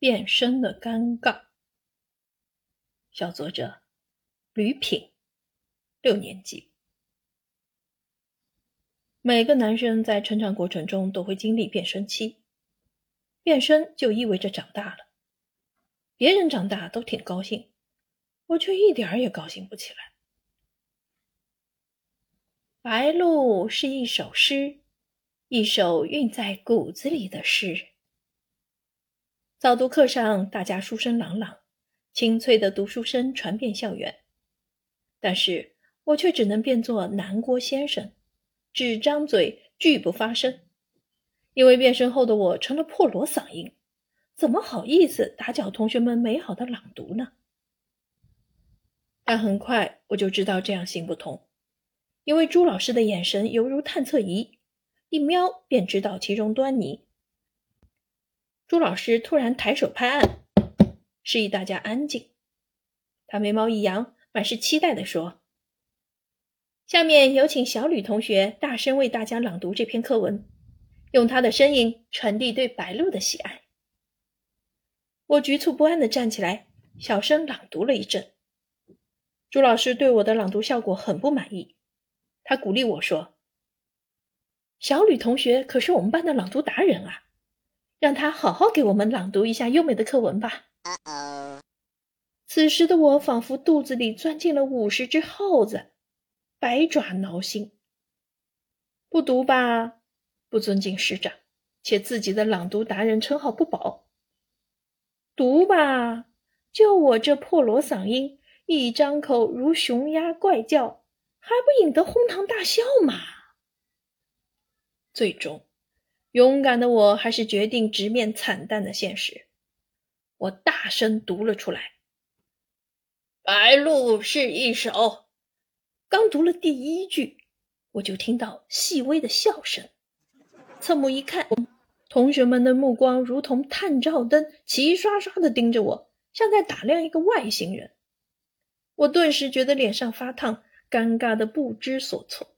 变身的尴尬。小作者吕品，六年级。每个男生在成长过程中都会经历变声期，变声就意味着长大了。别人长大都挺高兴，我却一点儿也高兴不起来。白鹭是一首诗，一首韵在骨子里的诗。早读课上，大家书声朗朗，清脆的读书声传遍校园。但是我却只能变作南郭先生，只张嘴，拒不发声，因为变身后的我成了破锣嗓音，怎么好意思打搅同学们美好的朗读呢？但很快我就知道这样行不通。因为朱老师的眼神犹如探测仪，一瞄便知道其中端倪。朱老师突然抬手拍案，示意大家安静。他眉毛一扬，满是期待地说：“下面有请小吕同学大声为大家朗读这篇课文，用他的声音传递对白鹭的喜爱。”我局促不安地站起来，小声朗读了一阵。朱老师对我的朗读效果很不满意。他鼓励我说：“小吕同学可是我们班的朗读达人啊，让他好好给我们朗读一下优美的课文吧。”此时的我仿佛肚子里钻进了五十只耗子，百爪挠心。不读吧，不尊敬师长，且自己的朗读达人称号不保；读吧，就我这破锣嗓音，一张口如熊鸭怪叫。还不引得哄堂大笑吗？最终，勇敢的我还是决定直面惨淡的现实。我大声读了出来：“白鹭是一首。”刚读了第一句，我就听到细微的笑声。侧目一看，同学们的目光如同探照灯，齐刷刷的盯着我，像在打量一个外星人。我顿时觉得脸上发烫。尴尬的不知所措。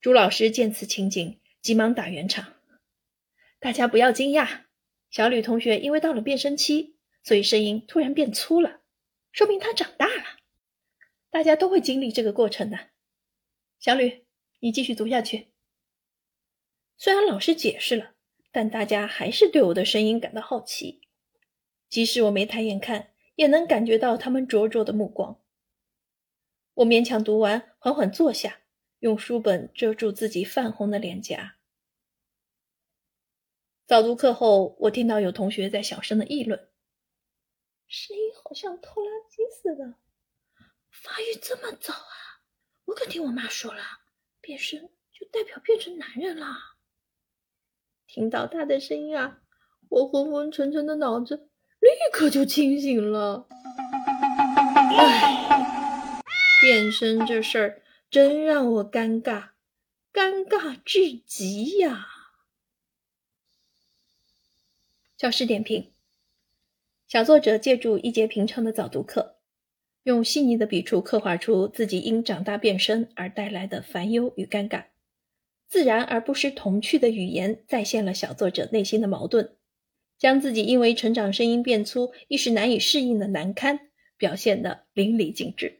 朱老师见此情景，急忙打圆场：“大家不要惊讶，小吕同学因为到了变声期，所以声音突然变粗了，说明他长大了。大家都会经历这个过程的。小吕，你继续读下去。”虽然老师解释了，但大家还是对我的声音感到好奇，即使我没抬眼看，也能感觉到他们灼灼的目光。我勉强读完，缓缓坐下，用书本遮住自己泛红的脸颊。早读课后，我听到有同学在小声的议论：“声音好像拖拉机似的，发育这么早啊！我可听我妈说了，变声就代表变成男人了。”听到他的声音啊，我昏昏沉沉的脑子立刻就清醒了。唉。变身这事儿真让我尴尬，尴尬至极呀！教师点评：小作者借助一节平常的早读课，用细腻的笔触刻画出自己因长大变身而带来的烦忧与尴尬，自然而不失童趣的语言再现了小作者内心的矛盾，将自己因为成长声音变粗一时难以适应的难堪表现得淋漓尽致。